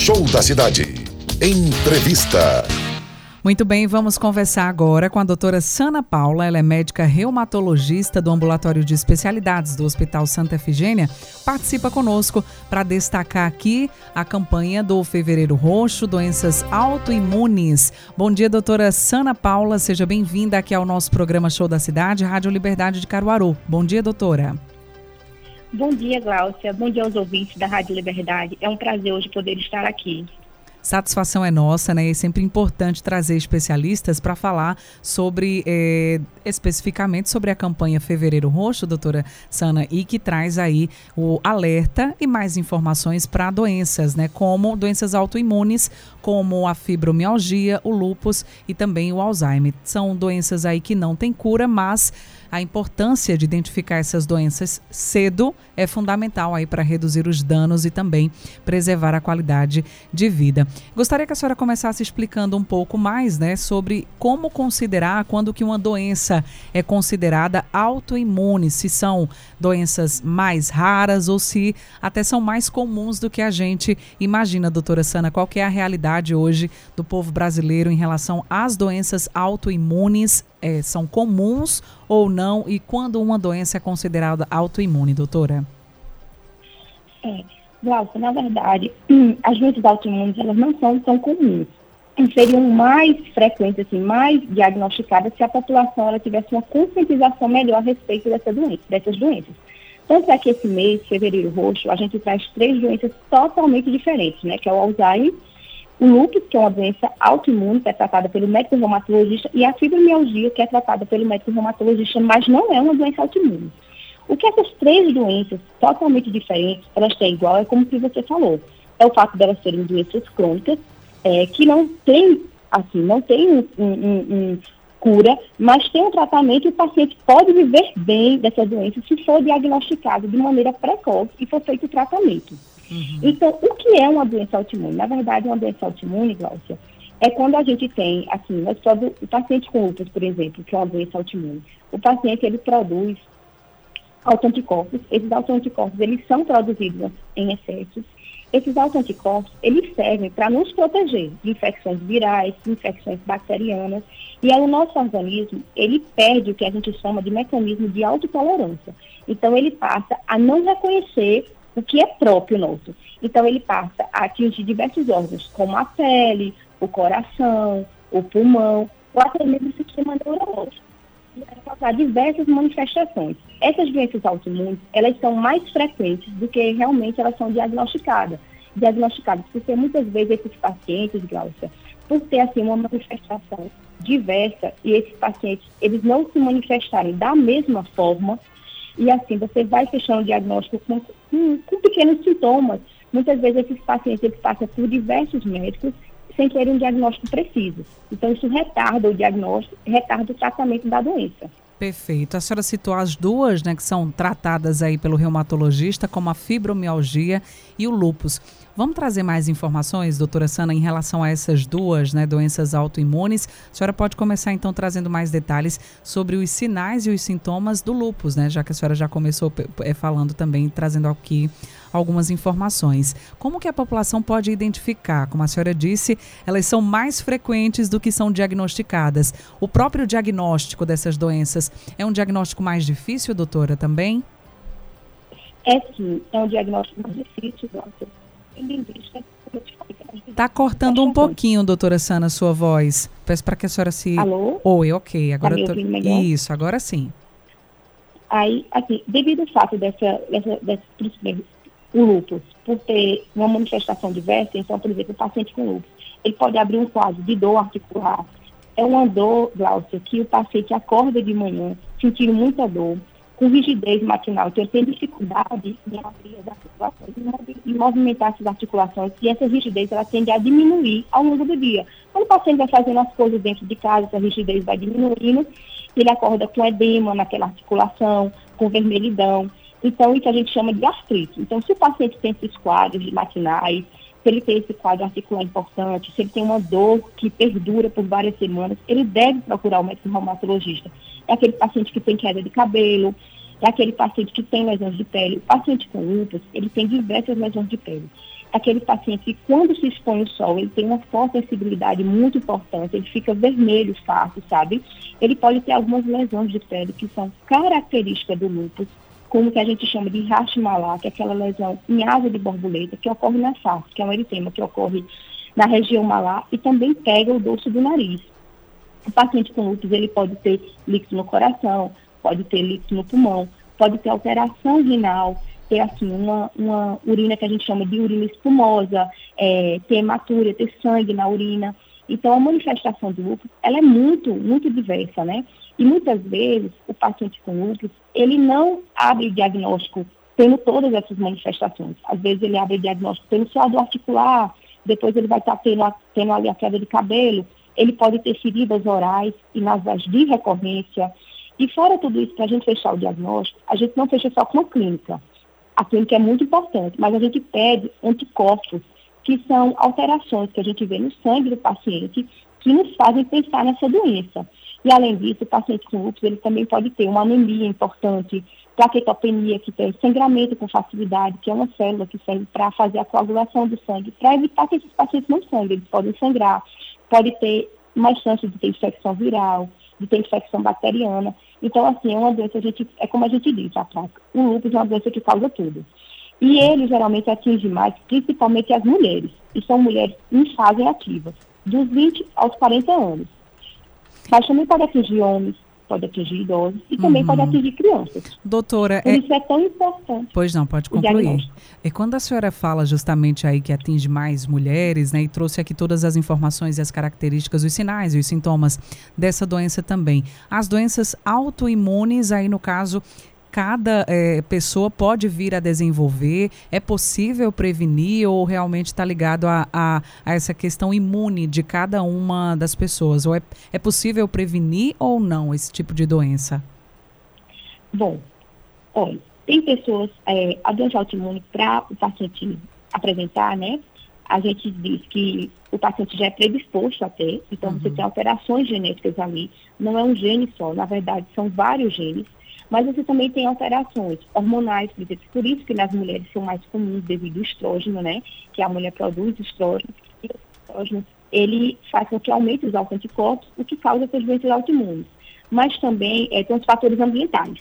Show da Cidade. Entrevista. Muito bem, vamos conversar agora com a doutora Sana Paula. Ela é médica reumatologista do Ambulatório de Especialidades do Hospital Santa Efigênia. Participa conosco para destacar aqui a campanha do Fevereiro Roxo, doenças autoimunes. Bom dia, doutora Sana Paula. Seja bem-vinda aqui ao nosso programa Show da Cidade, Rádio Liberdade de Caruaru. Bom dia, doutora. Bom dia, Gláucia. Bom dia aos ouvintes da Rádio Liberdade. É um prazer hoje poder estar aqui. Satisfação é nossa, né? É sempre importante trazer especialistas para falar sobre, é, especificamente sobre a campanha Fevereiro Roxo, doutora Sana, e que traz aí o alerta e mais informações para doenças, né? Como doenças autoimunes, como a fibromialgia, o lúpus e também o Alzheimer. São doenças aí que não têm cura, mas a importância de identificar essas doenças cedo é fundamental aí para reduzir os danos e também preservar a qualidade de vida. Gostaria que a senhora começasse explicando um pouco mais, né, sobre como considerar quando que uma doença é considerada autoimune, se são doenças mais raras ou se até são mais comuns do que a gente imagina, doutora Sana. Qual que é a realidade hoje do povo brasileiro em relação às doenças autoimunes é, são comuns ou não e quando uma doença é considerada autoimune, doutora? É, Glaucia, na verdade, as doenças autoimunes elas não são tão comuns. Seriam mais frequentes, assim, mais diagnosticadas se a população ela tivesse uma conscientização melhor a respeito dessa doença, dessas doenças. Tanto é que esse mês, fevereiro roxo, a gente traz três doenças totalmente diferentes, né? Que é o Alzheimer, o lúpus, que é uma doença autoimune, que é tratada pelo médico reumatologista, e a fibromialgia, que é tratada pelo médico reumatologista, mas não é uma doença autoimune. O que essas três doenças totalmente diferentes, elas têm igual, é como você falou, é o fato delas serem doenças crônicas, é, que não tem, assim, não tem um, um, um, cura, mas tem um tratamento e o paciente pode viver bem dessa doença se for diagnosticado de maneira precoce e for feito o tratamento. Uhum. Então, o que é uma doença autoimune? Na verdade, uma doença autoimune, Glaucia, é quando a gente tem, assim, nós o paciente com lúpus, por exemplo, que é uma doença autoimune, o paciente, ele produz autoanticorpos, esses autoanticorpos, eles são produzidos em excessos, esses autoanticorpos, eles servem para nos proteger de infecções virais, infecções bacterianas, e aí o nosso organismo, ele perde o que a gente chama de mecanismo de autotolerância. Então, ele passa a não reconhecer o que é próprio nosso. Então, ele passa a atingir diversos órgãos, como a pele, o coração, o pulmão, ou até mesmo o sistema neurológico. E vai causar diversas manifestações. Essas doenças autoimunes, elas são mais frequentes do que realmente elas são diagnosticadas. Diagnosticadas, porque muitas vezes esses pacientes, Glaucia, por ter assim uma manifestação diversa e esses pacientes, eles não se manifestarem da mesma forma, e assim, você vai fechando o diagnóstico com, com, com pequenos sintomas. Muitas vezes esses pacientes eles passam por diversos médicos sem terem um diagnóstico preciso. Então, isso retarda o diagnóstico, retarda o tratamento da doença. Perfeito. A senhora citou as duas, né, que são tratadas aí pelo reumatologista, como a fibromialgia e o lúpus. Vamos trazer mais informações, doutora Sana, em relação a essas duas né, doenças autoimunes. A senhora pode começar então trazendo mais detalhes sobre os sinais e os sintomas do lúpus, né? Já que a senhora já começou é, falando também, trazendo aqui algumas informações. Como que a população pode identificar? Como a senhora disse, elas são mais frequentes do que são diagnosticadas. O próprio diagnóstico dessas doenças é um diagnóstico mais difícil, doutora, também? É sim, é um diagnóstico mais difícil, doutora Tá cortando um pouquinho, doutora Sana, sua voz. Peço para que a senhora se. Alô? Oi, ok. Agora tá tô... Isso, agora sim. Aí, assim, devido ao fato dessa, dessa, dessa o lúpus, por ter uma manifestação diversa, então, por exemplo, o paciente com lúpus, ele pode abrir um quadro de dor articular. É uma dor, Glaucia, que o paciente acorda de manhã sentindo muita dor, com rigidez matinal, então ele tem dificuldade em abrir as articulações e movimentar essas articulações, e essa rigidez ela tende a diminuir ao longo do dia. Quando o paciente vai fazendo as coisas dentro de casa, essa rigidez vai diminuindo, ele acorda com edema naquela articulação, com vermelhidão. Então, isso a gente chama de artrite. Então, se o paciente tem esses quadros de matinais, se ele tem esse quadro articular importante, se ele tem uma dor que perdura por várias semanas, ele deve procurar o médico reumatologista. É aquele paciente que tem queda de cabelo, é aquele paciente que tem lesões de pele. O paciente com lúpus, ele tem diversas lesões de pele. É aquele paciente que, quando se expõe ao sol, ele tem uma forte sensibilidade muito importante, ele fica vermelho fácil, sabe? Ele pode ter algumas lesões de pele que são características do lúpus, como que a gente chama de Hashimoto, que é aquela lesão em asa de borboleta que ocorre na face, que é um eritema que ocorre na região malar e também pega o dorso do nariz. O paciente com lúpus, ele pode ter líquido no coração, pode ter líquido no pulmão, pode ter alteração renal, ter assim uma, uma urina que a gente chama de urina espumosa, é, ter hematúria, ter sangue na urina. Então, a manifestação do lúpus, ela é muito, muito diversa, né? E muitas vezes, o paciente com lúpus, ele não abre diagnóstico tendo todas essas manifestações. Às vezes, ele abre diagnóstico tendo só articular, depois ele vai estar tendo, tendo ali a queda de cabelo, ele pode ter feridas orais e nasais de recorrência. E fora tudo isso, para a gente fechar o diagnóstico, a gente não fecha só com a clínica. A clínica é muito importante, mas a gente pede anticorpos que são alterações que a gente vê no sangue do paciente que nos fazem pensar nessa doença. E, além disso, o paciente com lúpus, ele também pode ter uma anemia importante, plaquetopenia, que tem sangramento com facilidade, que é uma célula que serve para fazer a coagulação do sangue, para evitar que esses pacientes não sangrem, eles podem sangrar, pode ter mais chance de ter infecção viral, de ter infecção bacteriana. Então, assim, é uma doença, a gente, é como a gente diz. O lúpus é uma doença que causa tudo. E ele geralmente atinge mais, principalmente as mulheres, e são mulheres em fase ativa, dos 20 aos 40 anos. Mas também pode atingir homens, pode atingir idosos e também uhum. pode atingir crianças. Doutora, Por é... isso é tão importante. Pois não, pode concluir. E quando a senhora fala justamente aí que atinge mais mulheres, né, e trouxe aqui todas as informações e as características, os sinais e os sintomas dessa doença também. As doenças autoimunes, aí no caso, cada é, pessoa pode vir a desenvolver? É possível prevenir ou realmente está ligado a, a, a, essa questão imune de cada uma das pessoas? Ou é, é possível prevenir ou não esse tipo de doença? Bom, olha, tem pessoas, é, a doença autoimune, para o paciente apresentar, né? A gente diz que o paciente já é predisposto a ter, então uhum. você tem alterações genéticas ali, não é um gene só, na verdade são vários genes mas você também tem alterações hormonais, por isso que nas mulheres são mais comuns devido ao estrógeno, né? Que a mulher produz estrógeno, e o estrógeno, ele faz com que aumente os anticorpos, o que causa essas doenças autoimunes. Mas também é, tem os fatores ambientais.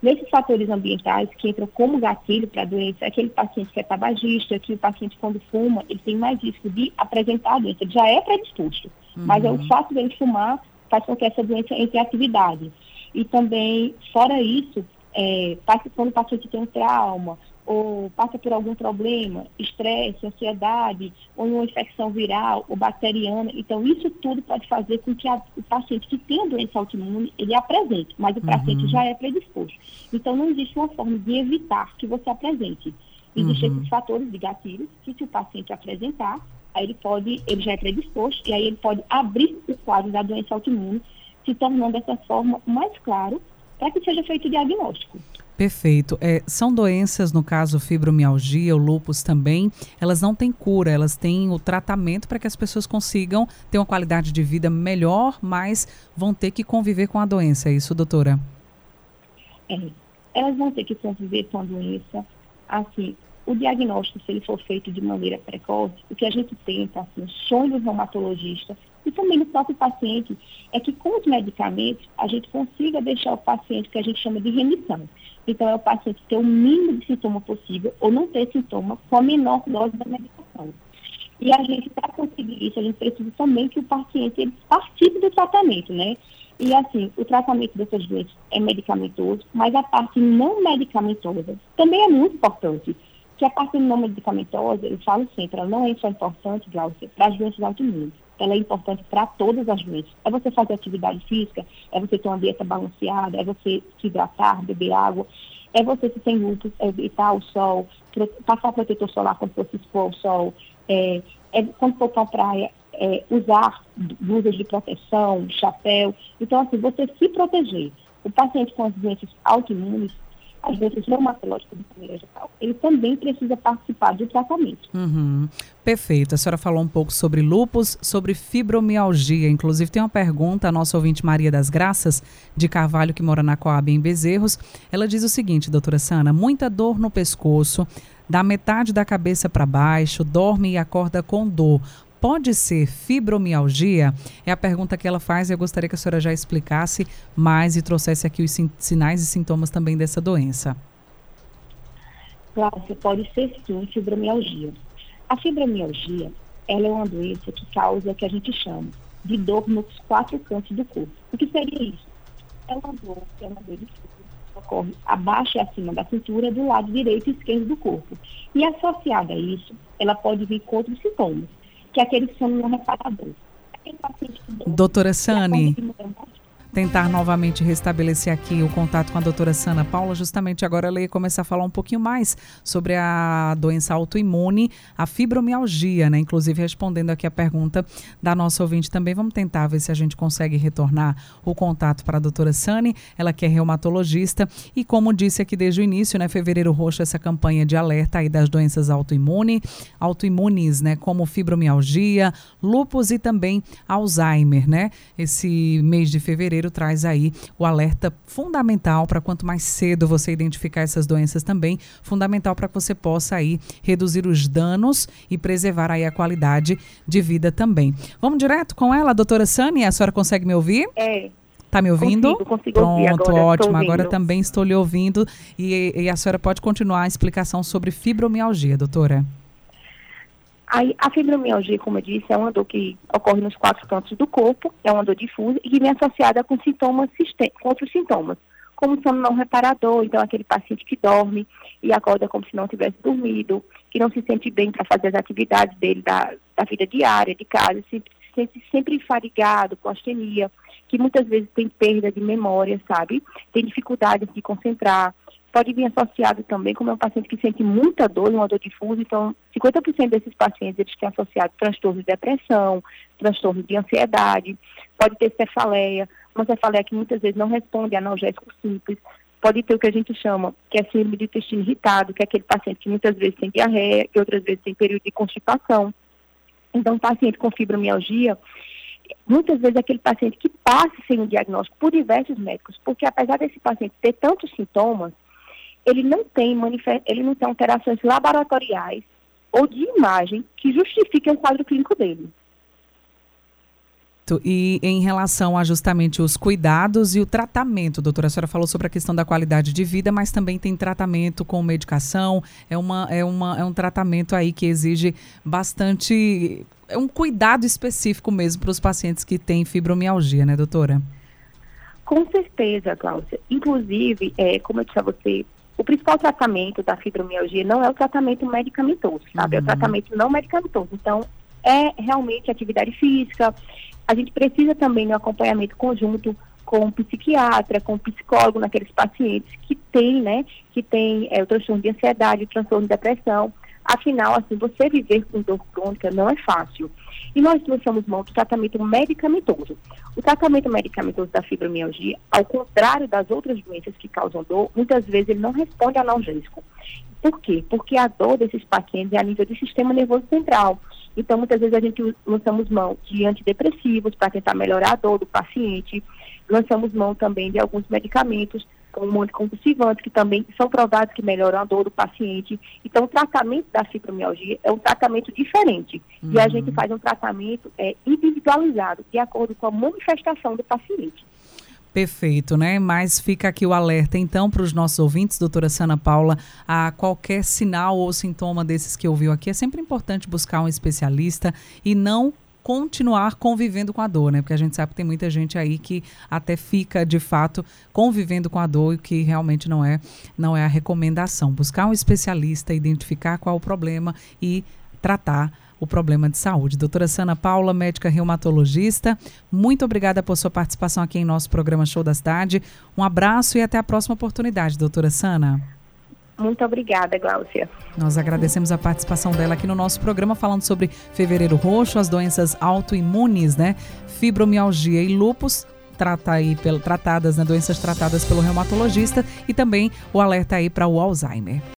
Nesses fatores ambientais que entram como gatilho para a doença, é aquele paciente que é tabagista, que o paciente quando fuma, ele tem mais risco de apresentar a doença, ele já é predisposto. Uhum. Mas é o fato dele fumar faz com que essa doença entre em atividade. E também, fora isso, é, quando o paciente tem um trauma, ou passa por algum problema, estresse, ansiedade, ou uma infecção viral ou bacteriana. Então, isso tudo pode fazer com que a, o paciente que tem a doença autoimune, ele apresente, mas o uhum. paciente já é predisposto. Então, não existe uma forma de evitar que você apresente. Existem uhum. esses fatores de gatilhos que se o paciente apresentar, aí ele pode, ele já é predisposto, e aí ele pode abrir o quadro da doença autoimune se tornando dessa forma mais claro para que seja feito o diagnóstico. Perfeito. É, são doenças, no caso fibromialgia, o lúpus também, elas não têm cura, elas têm o tratamento para que as pessoas consigam ter uma qualidade de vida melhor, mas vão ter que conviver com a doença, é isso, doutora? É, elas vão ter que conviver com a doença. Assim, o diagnóstico, se ele for feito de maneira precoce, o que a gente tenta, assim, o sonho do reumatologista e também do próprio paciente, é que com os medicamentos a gente consiga deixar o paciente que a gente chama de remissão. Então, é o paciente ter o mínimo de sintoma possível ou não ter sintoma com a menor dose da medicação. E a gente, para conseguir isso, a gente precisa também que o paciente ele participe do tratamento, né? E assim, o tratamento dessas doenças é medicamentoso, mas a parte não medicamentosa também é muito importante que a parte não medicamentosa, eu falo sempre, ela não é só importante, Glaucia, para as doenças autoimunes. Ela é importante para todas as doenças. É você fazer atividade física, é você ter uma dieta balanceada, é você se hidratar, beber água, é você, se tem lúpus, evitar o sol, passar protetor solar quando for se expor ao sol, é, é, quando for para a praia, é, usar blusas de proteção, chapéu. Então, assim, você se proteger. O paciente com as doenças autoimunes, as doenças reumatológicas de maneira geral, ele também precisa participar do tratamento. Uhum. Perfeito. A senhora falou um pouco sobre lupus, sobre fibromialgia. Inclusive, tem uma pergunta, a nossa ouvinte Maria das Graças, de Carvalho, que mora na Coab em Bezerros. Ela diz o seguinte, doutora Sana, muita dor no pescoço, da metade da cabeça para baixo, dorme e acorda com dor pode ser fibromialgia? É a pergunta que ela faz e eu gostaria que a senhora já explicasse mais e trouxesse aqui os sinais e sintomas também dessa doença. Claro, pode ser sim fibromialgia. A fibromialgia, ela é uma doença que causa o que a gente chama de dor nos quatro cantos do corpo. O que seria isso? É uma dor, é uma dor ocorre abaixo e acima da cintura, do lado direito e esquerdo do corpo. E associada a isso, ela pode vir com outros sintomas que é aquele sono não reparador. Doutora Sani, tentar novamente restabelecer aqui o contato com a doutora Sana Paula. Justamente agora ela ia começar a falar um pouquinho mais sobre a doença autoimune, a fibromialgia, né? Inclusive respondendo aqui a pergunta da nossa ouvinte também. Vamos tentar ver se a gente consegue retornar o contato para a doutora Sani, ela que é reumatologista e como disse aqui desde o início, né? Fevereiro Roxo, essa campanha de alerta aí das doenças autoimune, autoimunes, né? Como fibromialgia, lúpus e também Alzheimer, né? Esse mês de fevereiro traz aí o alerta fundamental para quanto mais cedo você identificar essas doenças também, fundamental para que você possa aí reduzir os danos e preservar aí a qualidade de vida também. Vamos direto com ela, doutora Sani, a senhora consegue me ouvir? É. Tá me ouvindo? Consigo, consigo Pronto, agora, ótimo. Agora também estou lhe ouvindo e, e a senhora pode continuar a explicação sobre fibromialgia, doutora. Aí, a fibromialgia, como eu disse, é uma dor que ocorre nos quatro cantos do corpo, é uma dor difusa e que vem associada com sintomas com outros sintomas, como sono não reparador, então aquele paciente que dorme e acorda como se não tivesse dormido, que não se sente bem para fazer as atividades dele da, da vida diária, de casa, se sente sempre fadigado, com astenia, que muitas vezes tem perda de memória, sabe? Tem dificuldade de concentrar, pode vir associado também, como é um paciente que sente muita dor, uma dor difusa, então 50% desses pacientes eles têm associado transtorno de depressão, transtorno de ansiedade, pode ter cefaleia, uma cefaleia que muitas vezes não responde a analgésico simples, pode ter o que a gente chama, que é síndrome de intestino irritado, que é aquele paciente que muitas vezes tem diarreia e outras vezes tem período de constipação. Então, um paciente com fibromialgia, muitas vezes é aquele paciente que passa sem um diagnóstico por diversos médicos, porque apesar desse paciente ter tantos sintomas, ele não tem ele não tem alterações laboratoriais ou de imagem que justifiquem o quadro clínico dele. E em relação a justamente os cuidados e o tratamento, doutora, a senhora falou sobre a questão da qualidade de vida, mas também tem tratamento com medicação, é, uma, é, uma, é um tratamento aí que exige bastante, é um cuidado específico mesmo para os pacientes que têm fibromialgia, né, doutora? Com certeza, Cláudia. Inclusive, é, como eu disse a você, o principal tratamento da fibromialgia não é o tratamento medicamentoso, sabe? Uhum. É o uhum. tratamento não medicamentoso. Então, é realmente atividade física. A gente precisa também de um acompanhamento conjunto com o psiquiatra, com o psicólogo naqueles pacientes que têm, né, que têm é, o transtorno de ansiedade, o transtorno de depressão. Afinal, assim, você viver com dor crônica não é fácil. E nós lançamos mão do tratamento medicamentoso. O tratamento medicamentoso da fibromialgia, ao contrário das outras doenças que causam dor, muitas vezes ele não responde analgésico. Por quê? Porque a dor desses pacientes é a nível do sistema nervoso central. Então, muitas vezes a gente lançamos mão de antidepressivos para tentar melhorar a dor do paciente, lançamos mão também de alguns medicamentos como anticonvulsivantes, que também são provados que melhoram a dor do paciente. Então, o tratamento da fibromialgia é um tratamento diferente. Uhum. E a gente faz um tratamento é, individualizado, de acordo com a manifestação do paciente. Perfeito, né? Mas fica aqui o alerta, então, para os nossos ouvintes, doutora Sana Paula, a qualquer sinal ou sintoma desses que ouviu aqui, é sempre importante buscar um especialista e não continuar convivendo com a dor, né? Porque a gente sabe que tem muita gente aí que até fica de fato convivendo com a dor e que realmente não é não é a recomendação. Buscar um especialista, identificar qual o problema e tratar o problema de saúde. Doutora Sana Paula, médica reumatologista, muito obrigada por sua participação aqui em nosso programa Show da Cidade. Um abraço e até a próxima oportunidade, doutora Sana. Muito obrigada, Gláucia. Nós agradecemos a participação dela aqui no nosso programa, falando sobre fevereiro roxo, as doenças autoimunes, né? Fibromialgia e lupus trata aí pelo, tratadas, né, doenças tratadas pelo reumatologista e também o alerta aí para o Alzheimer.